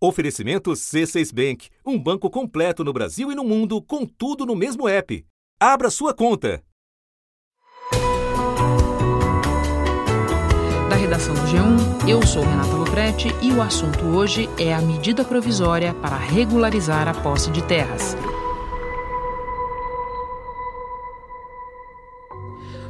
Oferecimento C6 Bank, um banco completo no Brasil e no mundo, com tudo no mesmo app. Abra sua conta. Da redação do G1, eu sou Renata Loprete e o assunto hoje é a medida provisória para regularizar a posse de terras.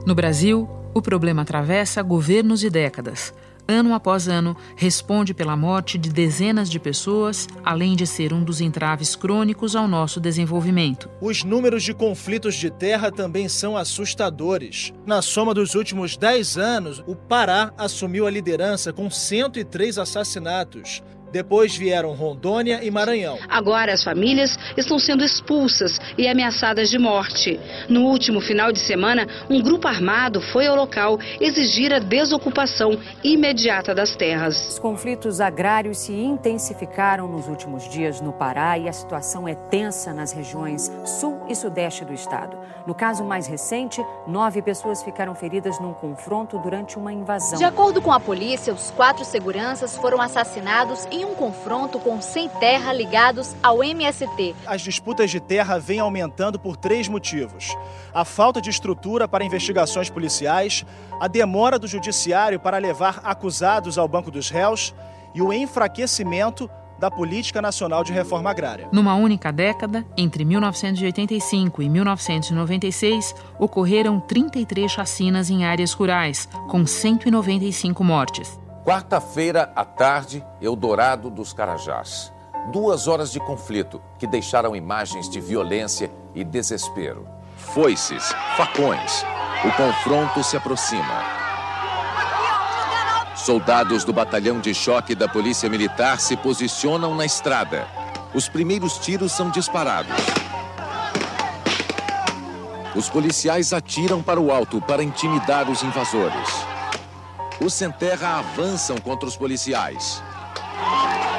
No Brasil, o problema atravessa governos e décadas ano após ano, responde pela morte de dezenas de pessoas, além de ser um dos entraves crônicos ao nosso desenvolvimento. Os números de conflitos de terra também são assustadores. Na soma dos últimos 10 anos, o Pará assumiu a liderança com 103 assassinatos. Depois vieram Rondônia e Maranhão. Agora as famílias estão sendo expulsas e ameaçadas de morte. No último final de semana, um grupo armado foi ao local exigir a desocupação imediata das terras. Os conflitos agrários se intensificaram nos últimos dias no Pará e a situação é tensa nas regiões sul e sudeste do estado. No caso mais recente, nove pessoas ficaram feridas num confronto durante uma invasão. De acordo com a polícia, os quatro seguranças foram assassinados em um confronto com sem terra ligados ao MST. As disputas de terra vêm aumentando por três motivos: a falta de estrutura para investigações policiais, a demora do judiciário para levar acusados ao banco dos réus e o enfraquecimento da Política Nacional de Reforma Agrária. Numa única década, entre 1985 e 1996, ocorreram 33 chacinas em áreas rurais, com 195 mortes. Quarta-feira à tarde, Eldorado dos Carajás. Duas horas de conflito que deixaram imagens de violência e desespero. Foices, facões. O confronto se aproxima. Soldados do batalhão de choque da Polícia Militar se posicionam na estrada. Os primeiros tiros são disparados. Os policiais atiram para o alto para intimidar os invasores. Os sem terra avançam contra os policiais.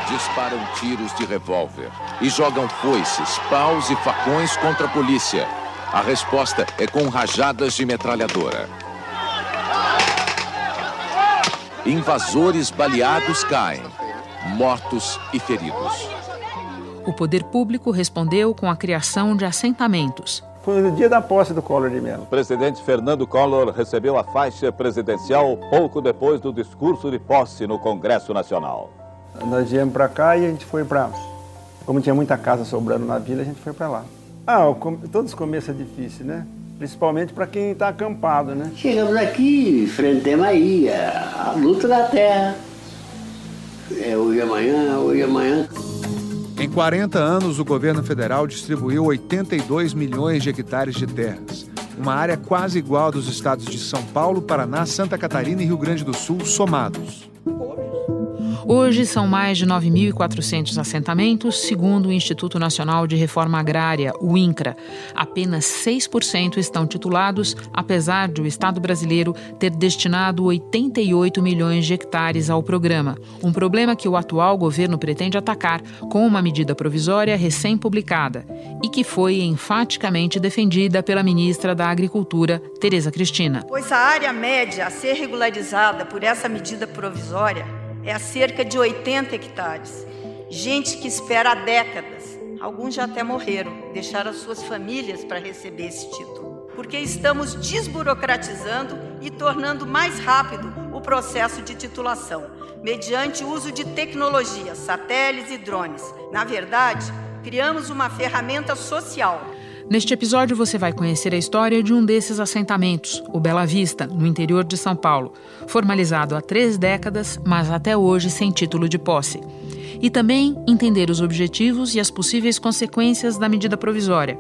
Disparam tiros de revólver e jogam foices, paus e facões contra a polícia. A resposta é com rajadas de metralhadora. Invasores baleados caem, mortos e feridos. O poder público respondeu com a criação de assentamentos. Foi no dia da posse do Collor de Mello. O presidente Fernando Collor recebeu a faixa presidencial pouco depois do discurso de posse no Congresso Nacional. Nós viemos para cá e a gente foi para. Como tinha muita casa sobrando na vila, a gente foi para lá. Ah, todos os começos é difícil, né? principalmente para quem está acampado, né? Chegamos aqui, enfrentamos aí a, a luta da terra. É hoje amanhã, hoje amanhã. Em 40 anos, o governo federal distribuiu 82 milhões de hectares de terras, uma área quase igual dos estados de São Paulo, Paraná, Santa Catarina e Rio Grande do Sul somados. Hoje são mais de 9.400 assentamentos, segundo o Instituto Nacional de Reforma Agrária, o INCRA. Apenas 6% estão titulados, apesar de o Estado brasileiro ter destinado 88 milhões de hectares ao programa. Um problema que o atual governo pretende atacar com uma medida provisória recém-publicada e que foi enfaticamente defendida pela ministra da Agricultura, Tereza Cristina. Pois a área média a ser regularizada por essa medida provisória é a cerca de 80 hectares. Gente que espera há décadas, alguns já até morreram, deixaram as suas famílias para receber esse título. Porque estamos desburocratizando e tornando mais rápido o processo de titulação, mediante o uso de tecnologias, satélites e drones. Na verdade, criamos uma ferramenta social Neste episódio você vai conhecer a história de um desses assentamentos, o Bela Vista, no interior de São Paulo, formalizado há três décadas, mas até hoje sem título de posse. E também entender os objetivos e as possíveis consequências da medida provisória.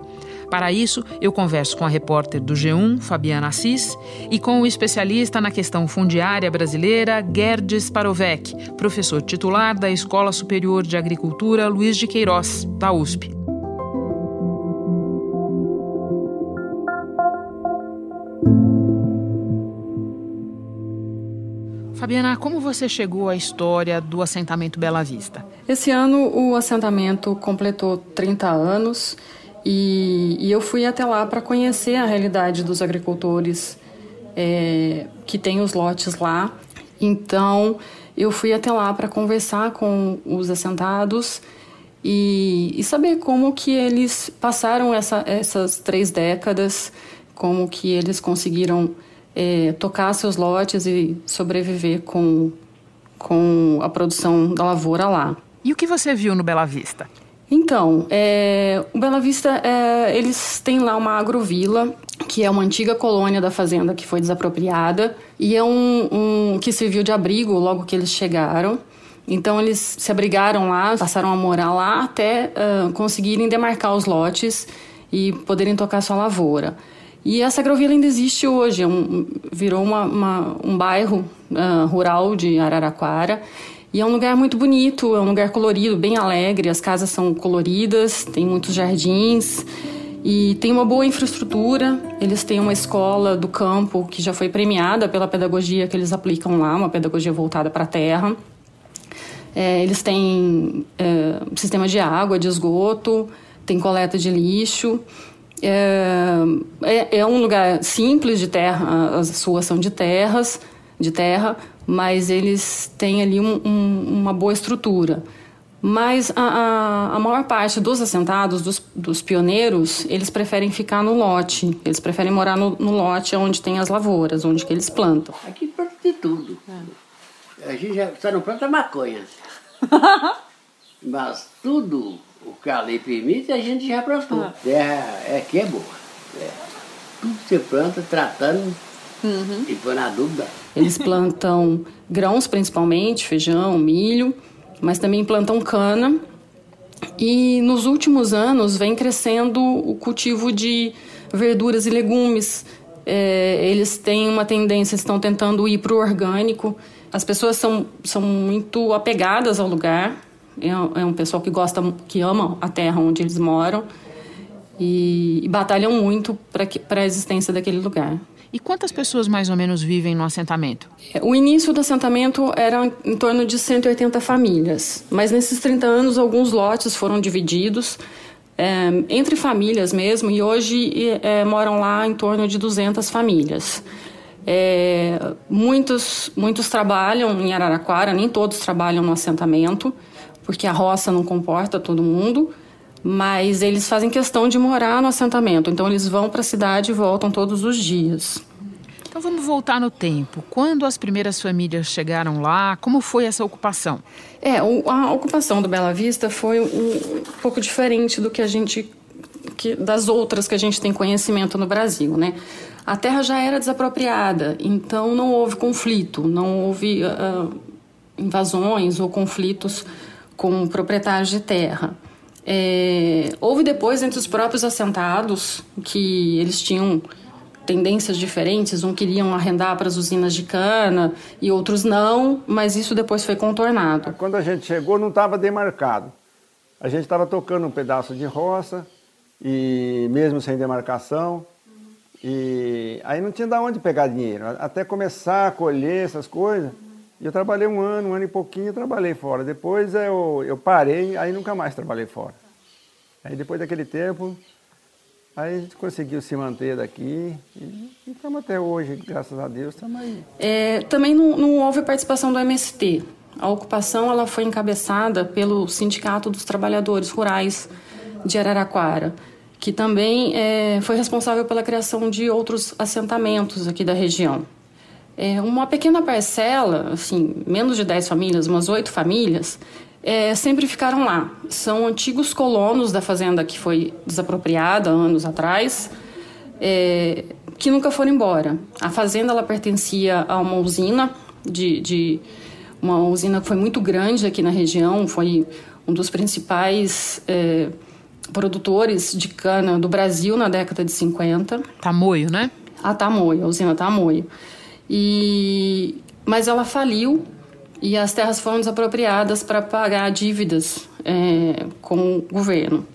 Para isso, eu converso com a repórter do G1, Fabiana Assis, e com o especialista na questão fundiária brasileira, Gerdes Parovec, professor titular da Escola Superior de Agricultura Luiz de Queiroz, da USP. Fabiana, como você chegou à história do assentamento Bela Vista? Esse ano o assentamento completou 30 anos e, e eu fui até lá para conhecer a realidade dos agricultores é, que têm os lotes lá. Então eu fui até lá para conversar com os assentados e, e, saber como que eles passaram essa, essas três décadas, como que eles conseguiram é, tocar seus lotes e sobreviver com, com a produção da lavoura lá. E o que você viu no Bela Vista? Então, é, o Bela Vista, é, eles têm lá uma agrovila, que é uma antiga colônia da fazenda que foi desapropriada, e é um, um que serviu de abrigo logo que eles chegaram. Então eles se abrigaram lá, passaram a morar lá até uh, conseguirem demarcar os lotes e poderem tocar sua lavoura. E essa agrovila ainda existe hoje, é um, virou uma, uma, um bairro uh, rural de Araraquara e é um lugar muito bonito, é um lugar colorido, bem alegre. As casas são coloridas, tem muitos jardins e tem uma boa infraestrutura. Eles têm uma escola do campo que já foi premiada pela pedagogia que eles aplicam lá, uma pedagogia voltada para a terra. É, eles têm é, sistema de água, de esgoto, tem coleta de lixo. É, é, é um lugar simples de terra, as suas são de terras, de terra, mas eles têm ali um, um, uma boa estrutura. Mas a, a, a, maior parte dos assentados, dos, dos, pioneiros, eles preferem ficar no lote. Eles preferem morar no, no, lote onde tem as lavouras, onde que eles plantam. Aqui planta de tudo. É. A gente já, só não planta maconha. Mas tudo o que a lei permite, a gente já plantou. Ah. Terra é que é boa. É. Tudo que você planta, tratando Uhum. E foi na dúvida. Eles plantam grãos principalmente, feijão, milho, mas também plantam cana. E nos últimos anos vem crescendo o cultivo de verduras e legumes. É, eles têm uma tendência, estão tentando ir para o orgânico. As pessoas são, são muito apegadas ao lugar. É, é um pessoal que gosta, que ama a terra onde eles moram e, e batalham muito para a existência daquele lugar. E quantas pessoas mais ou menos vivem no assentamento? O início do assentamento era em torno de 180 famílias, mas nesses 30 anos alguns lotes foram divididos é, entre famílias mesmo, e hoje é, moram lá em torno de 200 famílias. É, muitos, muitos trabalham em Araraquara, nem todos trabalham no assentamento, porque a roça não comporta todo mundo mas eles fazem questão de morar no assentamento, então eles vão para a cidade e voltam todos os dias. Então vamos voltar no tempo. Quando as primeiras famílias chegaram lá, como foi essa ocupação? É, a ocupação do Bela Vista foi um pouco diferente do que a gente que, das outras que a gente tem conhecimento no Brasil, né? A terra já era desapropriada, então não houve conflito, não houve uh, invasões ou conflitos com proprietários de terra. É, houve depois entre os próprios assentados que eles tinham tendências diferentes, um queriam arrendar para as usinas de cana e outros não, mas isso depois foi contornado. Quando a gente chegou não estava demarcado. A gente estava tocando um pedaço de roça e mesmo sem demarcação e aí não tinha de onde pegar dinheiro, até começar a colher essas coisas. Eu trabalhei um ano, um ano e pouquinho, trabalhei fora. Depois eu, eu parei, aí nunca mais trabalhei fora. Aí depois daquele tempo, aí a gente conseguiu se manter daqui e estamos até hoje, graças a Deus, estamos aí. É, também não, não houve participação do MST. A ocupação ela foi encabeçada pelo Sindicato dos Trabalhadores Rurais de Araraquara, que também é, foi responsável pela criação de outros assentamentos aqui da região. É, uma pequena parcela, assim, menos de 10 famílias, umas 8 famílias, é, sempre ficaram lá. São antigos colonos da fazenda que foi desapropriada anos atrás, é, que nunca foram embora. A fazenda ela pertencia a uma usina de, de uma usina que foi muito grande aqui na região, foi um dos principais é, produtores de cana do Brasil na década de 50. Tamoio, né? A Tamoio, a usina Tamoio. E, mas ela faliu e as terras foram desapropriadas para pagar dívidas é, com o governo.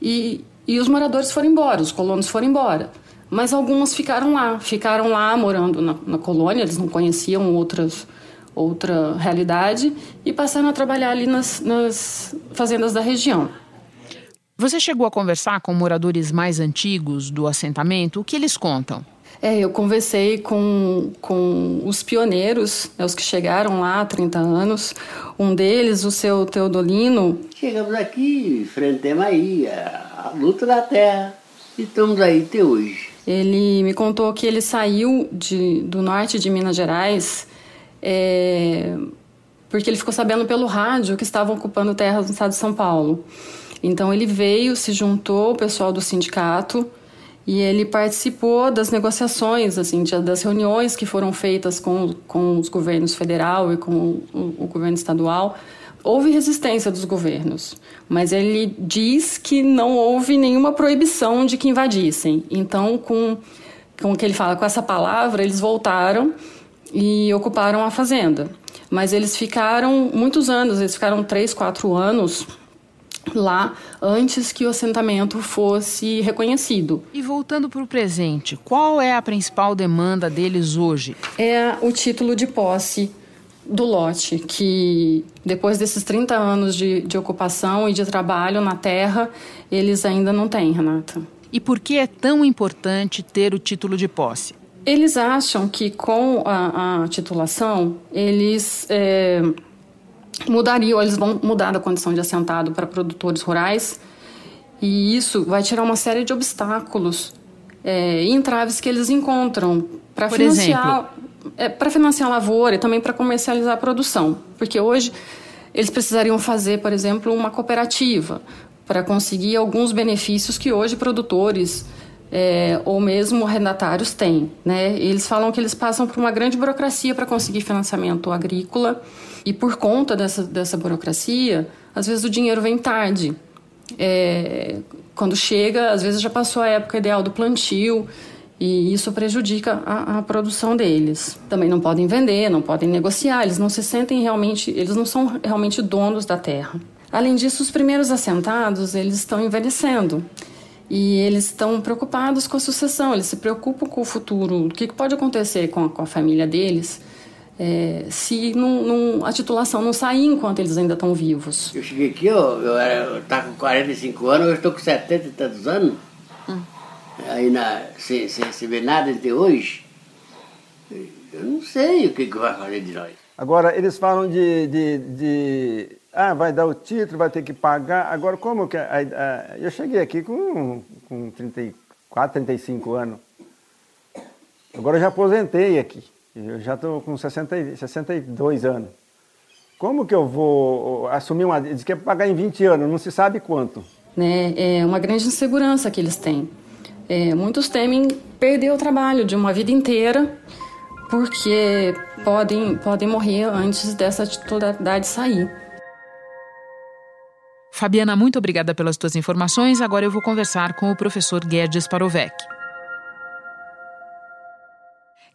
E, e os moradores foram embora, os colonos foram embora. Mas algumas ficaram lá, ficaram lá morando na, na colônia, eles não conheciam outras, outra realidade e passaram a trabalhar ali nas, nas fazendas da região. Você chegou a conversar com moradores mais antigos do assentamento? O que eles contam? É, eu conversei com, com os pioneiros, né, os que chegaram lá há 30 anos. Um deles, o seu Teodolino. Chegamos aqui, enfrentamos aí a, a luta da terra e estamos aí até hoje. Ele me contou que ele saiu de, do norte de Minas Gerais é, porque ele ficou sabendo pelo rádio que estavam ocupando terras no estado de São Paulo. Então ele veio, se juntou ao pessoal do sindicato e ele participou das negociações, assim, das reuniões que foram feitas com, com os governos federal e com o, o governo estadual. Houve resistência dos governos, mas ele diz que não houve nenhuma proibição de que invadissem. Então, com, com o que ele fala, com essa palavra, eles voltaram e ocuparam a fazenda. Mas eles ficaram muitos anos, eles ficaram três, quatro anos lá antes que o assentamento fosse reconhecido. E voltando para o presente, qual é a principal demanda deles hoje? É o título de posse do lote, que depois desses 30 anos de, de ocupação e de trabalho na terra, eles ainda não têm, Renata. E por que é tão importante ter o título de posse? Eles acham que com a, a titulação, eles é, mudariam, eles vão mudar da condição de assentado para produtores rurais e isso vai tirar uma série de obstáculos é, e entraves que eles encontram para financiar, é, para financiar a lavoura e também para comercializar a produção, porque hoje eles precisariam fazer, por exemplo, uma cooperativa para conseguir alguns benefícios que hoje produtores é, ou mesmo arrendatários têm. Né? Eles falam que eles passam por uma grande burocracia para conseguir financiamento agrícola e por conta dessa, dessa burocracia, às vezes o dinheiro vem tarde. É, quando chega, às vezes já passou a época ideal do plantio e isso prejudica a, a, produção deles. Também não podem vender, não podem negociar, eles não se sentem realmente, eles não são realmente donos da terra. Além disso, os primeiros assentados, eles estão envelhecendo. E eles estão preocupados com a sucessão, eles se preocupam com o futuro, o que pode acontecer com a, com a família deles é, se não, não, a titulação não sair enquanto eles ainda estão vivos. Eu cheguei aqui, eu era, estava com 45 anos, eu estou com 70 e tantos anos. Hum. Aí na, sem, sem receber nada de hoje, eu não sei o que, que vai fazer de nós. Agora, eles falam de, de, de ah, vai dar o título, vai ter que pagar. Agora, como que. eu cheguei aqui com, com 34, 35 anos. Agora eu já aposentei aqui. Eu já estou com 60, 62 anos. Como que eu vou assumir uma. Diz que é pagar em 20 anos, não se sabe quanto. Né? É uma grande insegurança que eles têm. É, muitos temem perder o trabalho de uma vida inteira porque podem, podem morrer antes dessa titularidade sair. Fabiana, muito obrigada pelas tuas informações. Agora eu vou conversar com o professor Guedes Parovec.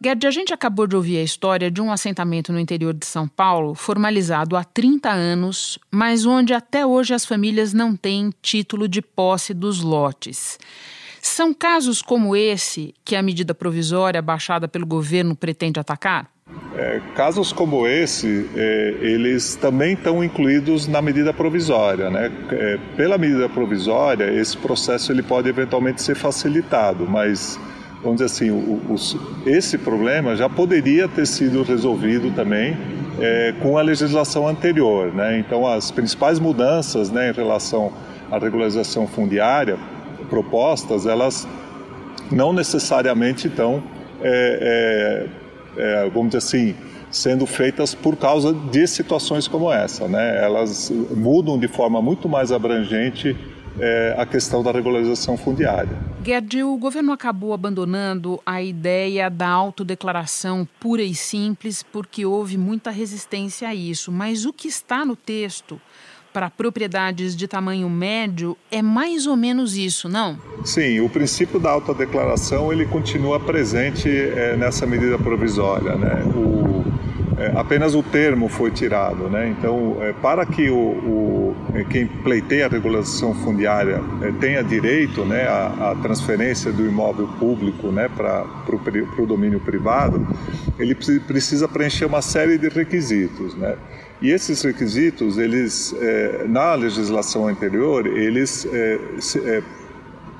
Guedes, a gente acabou de ouvir a história de um assentamento no interior de São Paulo, formalizado há 30 anos, mas onde até hoje as famílias não têm título de posse dos lotes. São casos como esse que a medida provisória baixada pelo governo pretende atacar? É, casos como esse, é, eles também estão incluídos na medida provisória. Né? É, pela medida provisória, esse processo ele pode eventualmente ser facilitado, mas vamos dizer assim, o, esse problema já poderia ter sido resolvido também é, com a legislação anterior. Né? Então, as principais mudanças né, em relação à regularização fundiária propostas, elas não necessariamente estão é, é, é, vamos dizer assim, sendo feitas por causa de situações como essa. Né? Elas mudam de forma muito mais abrangente é, a questão da regularização fundiária. Guedes, o governo acabou abandonando a ideia da autodeclaração pura e simples porque houve muita resistência a isso. Mas o que está no texto para propriedades de tamanho médio é mais ou menos isso, não? Sim, o princípio da autodeclaração ele continua presente é, nessa medida provisória, né? O, apenas o termo foi tirado, né? Então, é, para que o, o, é, quem pleiteia a regulação fundiária é, tenha direito, né, à, à, transferência do imóvel público, né, para o domínio privado, ele precisa preencher uma série de requisitos, né? E esses requisitos, eles, é, na legislação anterior, eles é, se, é,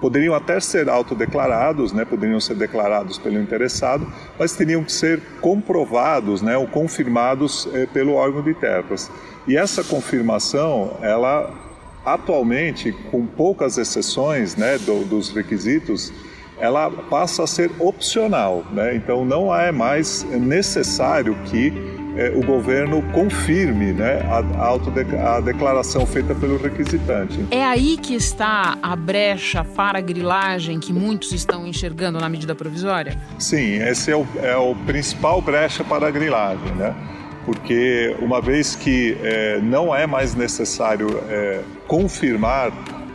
poderiam até ser autodeclarados, né, poderiam ser declarados pelo interessado, mas teriam que ser comprovados, né, ou confirmados eh, pelo órgão de terras. E essa confirmação, ela atualmente, com poucas exceções né, do, dos requisitos, ela passa a ser opcional. Né? Então não é mais necessário que o governo confirme né, a, a, declaração feita pelo requisitante. É aí que está a brecha para a grilagem que muitos estão enxergando na medida provisória? Sim, esse é o, é o principal brecha para a grilagem. Né? Porque uma vez que eh, não é mais necessário eh, confirmar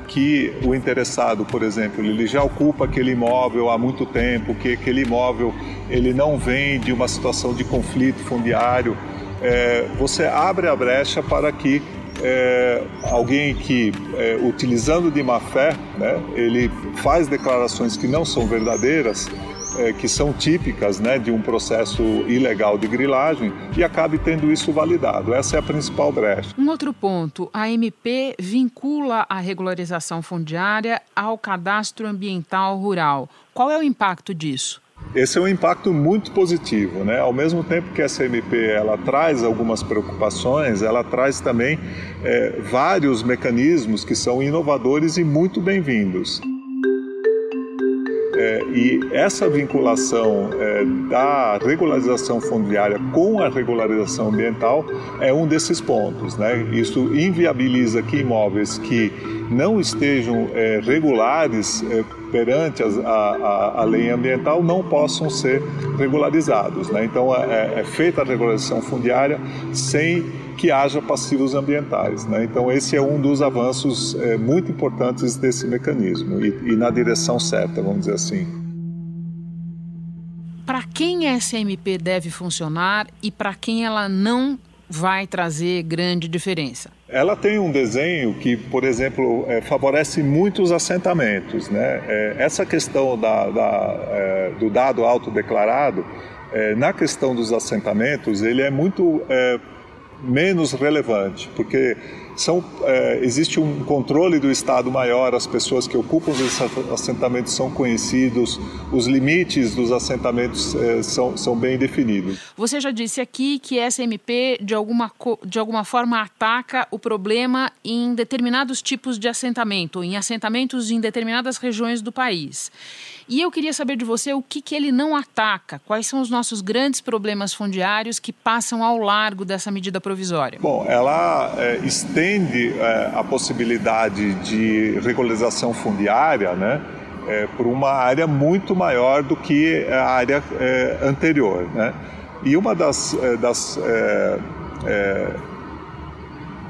que o interessado, por exemplo, ele já ocupa aquele imóvel há muito tempo, que aquele imóvel ele não vem de uma situação de conflito fundiário, é, você abre a brecha para que é, alguém que, é, utilizando de má fé, né, ele faz declarações que não são verdadeiras, é, que são típicas né, de um processo ilegal de grilagem e acabe tendo isso validado. Essa é a principal brecha. Um outro ponto: a MP vincula a regularização fundiária ao cadastro ambiental rural. Qual é o impacto disso? Esse é um impacto muito positivo, né? Ao mesmo tempo que essa MP ela traz algumas preocupações, ela traz também é, vários mecanismos que são inovadores e muito bem-vindos. É, e essa vinculação é, da regularização fundiária com a regularização ambiental é um desses pontos. Né? Isso inviabiliza que imóveis que não estejam é, regulares é, perante a, a, a, lei ambiental não possam ser regularizados. Né? Então é, é feita a regularização fundiária sem que haja passivos ambientais. Né? Então, esse é um dos avanços é, muito importantes desse mecanismo e, e na direção certa, vamos dizer assim. Para quem essa MP deve funcionar e para quem ela não vai trazer grande diferença? Ela tem um desenho que, por exemplo, é, favorece muitos assentamentos. Né? É, essa questão da, da, é, do dado autodeclarado, é, na questão dos assentamentos, ele é muito é, menos relevante, porque são, é, existe um controle do Estado maior, as pessoas que ocupam esses assentamentos são conhecidos, os limites dos assentamentos é, são, são bem definidos. Você já disse aqui que essa MP, de alguma, de alguma forma, ataca o problema em determinados tipos de assentamento, em assentamentos em determinadas regiões do país. E eu queria saber de você o que, que ele não ataca, quais são os nossos grandes problemas fundiários que passam ao largo dessa medida provisória. Bom, ela é, estende é, a possibilidade de regularização fundiária, né? É, por uma área muito maior do que a área anterior, né? E uma das, das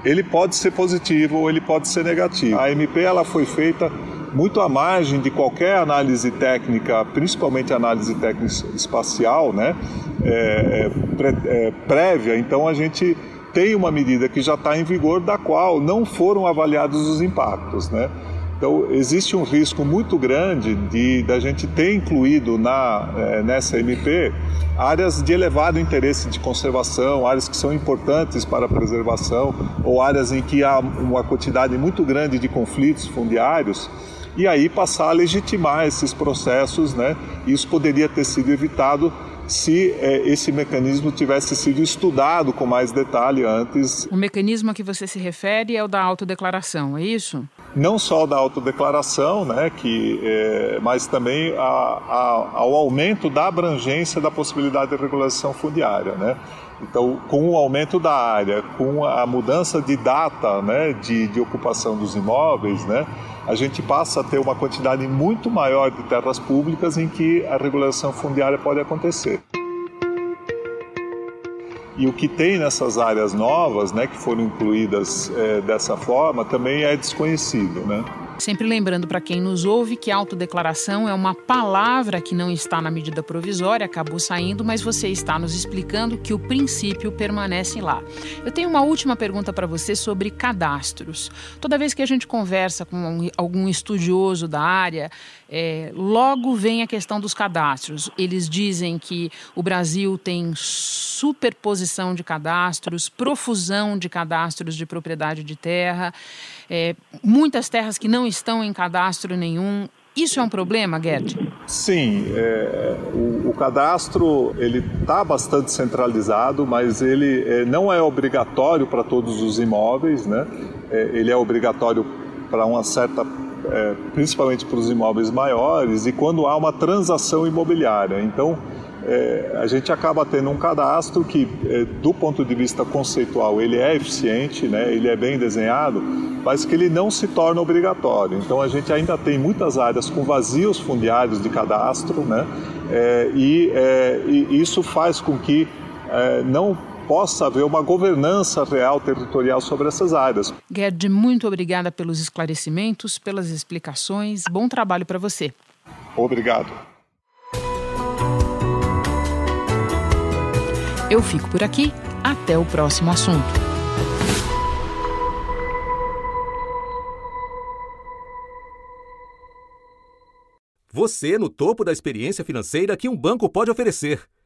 ele pode ser positivo ou ele pode ser negativo. A MP ela foi feita muito à margem de qualquer análise técnica, principalmente análise técnica espacial, né, é, é, é, prévia. Então a gente tem uma medida que já está em vigor, da qual não foram avaliados os impactos, né. Então, existe um risco muito grande de da gente ter incluído na, é, nessa MP áreas de elevado interesse de conservação, áreas que são importantes para a preservação, ou áreas em que há uma quantidade muito grande de conflitos fundiários e aí passar a legitimar esses processos, né? Isso poderia ter sido evitado se é, esse mecanismo tivesse sido estudado com mais detalhe antes. O mecanismo a que você se refere é o da autodeclaração, é isso? Não só da autodeclaração, né, que, é, mas também a, a, ao aumento da abrangência da possibilidade de regulação fundiária. Né? Então, com o aumento da área, com a mudança de data né, de, de ocupação dos imóveis, né, a gente passa a ter uma quantidade muito maior de terras públicas em que a regulação fundiária pode acontecer. E o que tem nessas áreas novas, né, que foram incluídas é, dessa forma, também é desconhecido, né? Sempre lembrando para quem nos ouve que autodeclaração é uma palavra que não está na medida provisória, acabou saindo, mas você está nos explicando que o princípio permanece lá. Eu tenho uma última pergunta para você sobre cadastros. Toda vez que a gente conversa com algum estudioso da área, é, logo vem a questão dos cadastros. Eles dizem que o Brasil tem superposição de cadastros, profusão de cadastros de propriedade de terra, é, muitas terras que não estão em cadastro nenhum. Isso é um problema, Gerd? Sim, é, o, o, cadastro ele está bastante centralizado, mas ele é, não é obrigatório para todos os imóveis, né? É, ele é obrigatório para uma certa, é, principalmente para os imóveis maiores e quando há uma transação imobiliária. Então é, a gente acaba tendo um cadastro que, é, do ponto de vista conceitual, ele é eficiente, né, ele é bem desenhado, mas que ele não se torna obrigatório. Então a gente ainda tem muitas áreas com vazios fundiários de cadastro, né, é, e, é, e, isso faz com que é, não possa haver uma governança real territorial sobre essas áreas. Gerd, muito obrigada pelos esclarecimentos, pelas explicações. Bom trabalho para você. Obrigado. Eu fico por aqui. Até o próximo assunto. Você no topo da experiência financeira que um banco pode oferecer.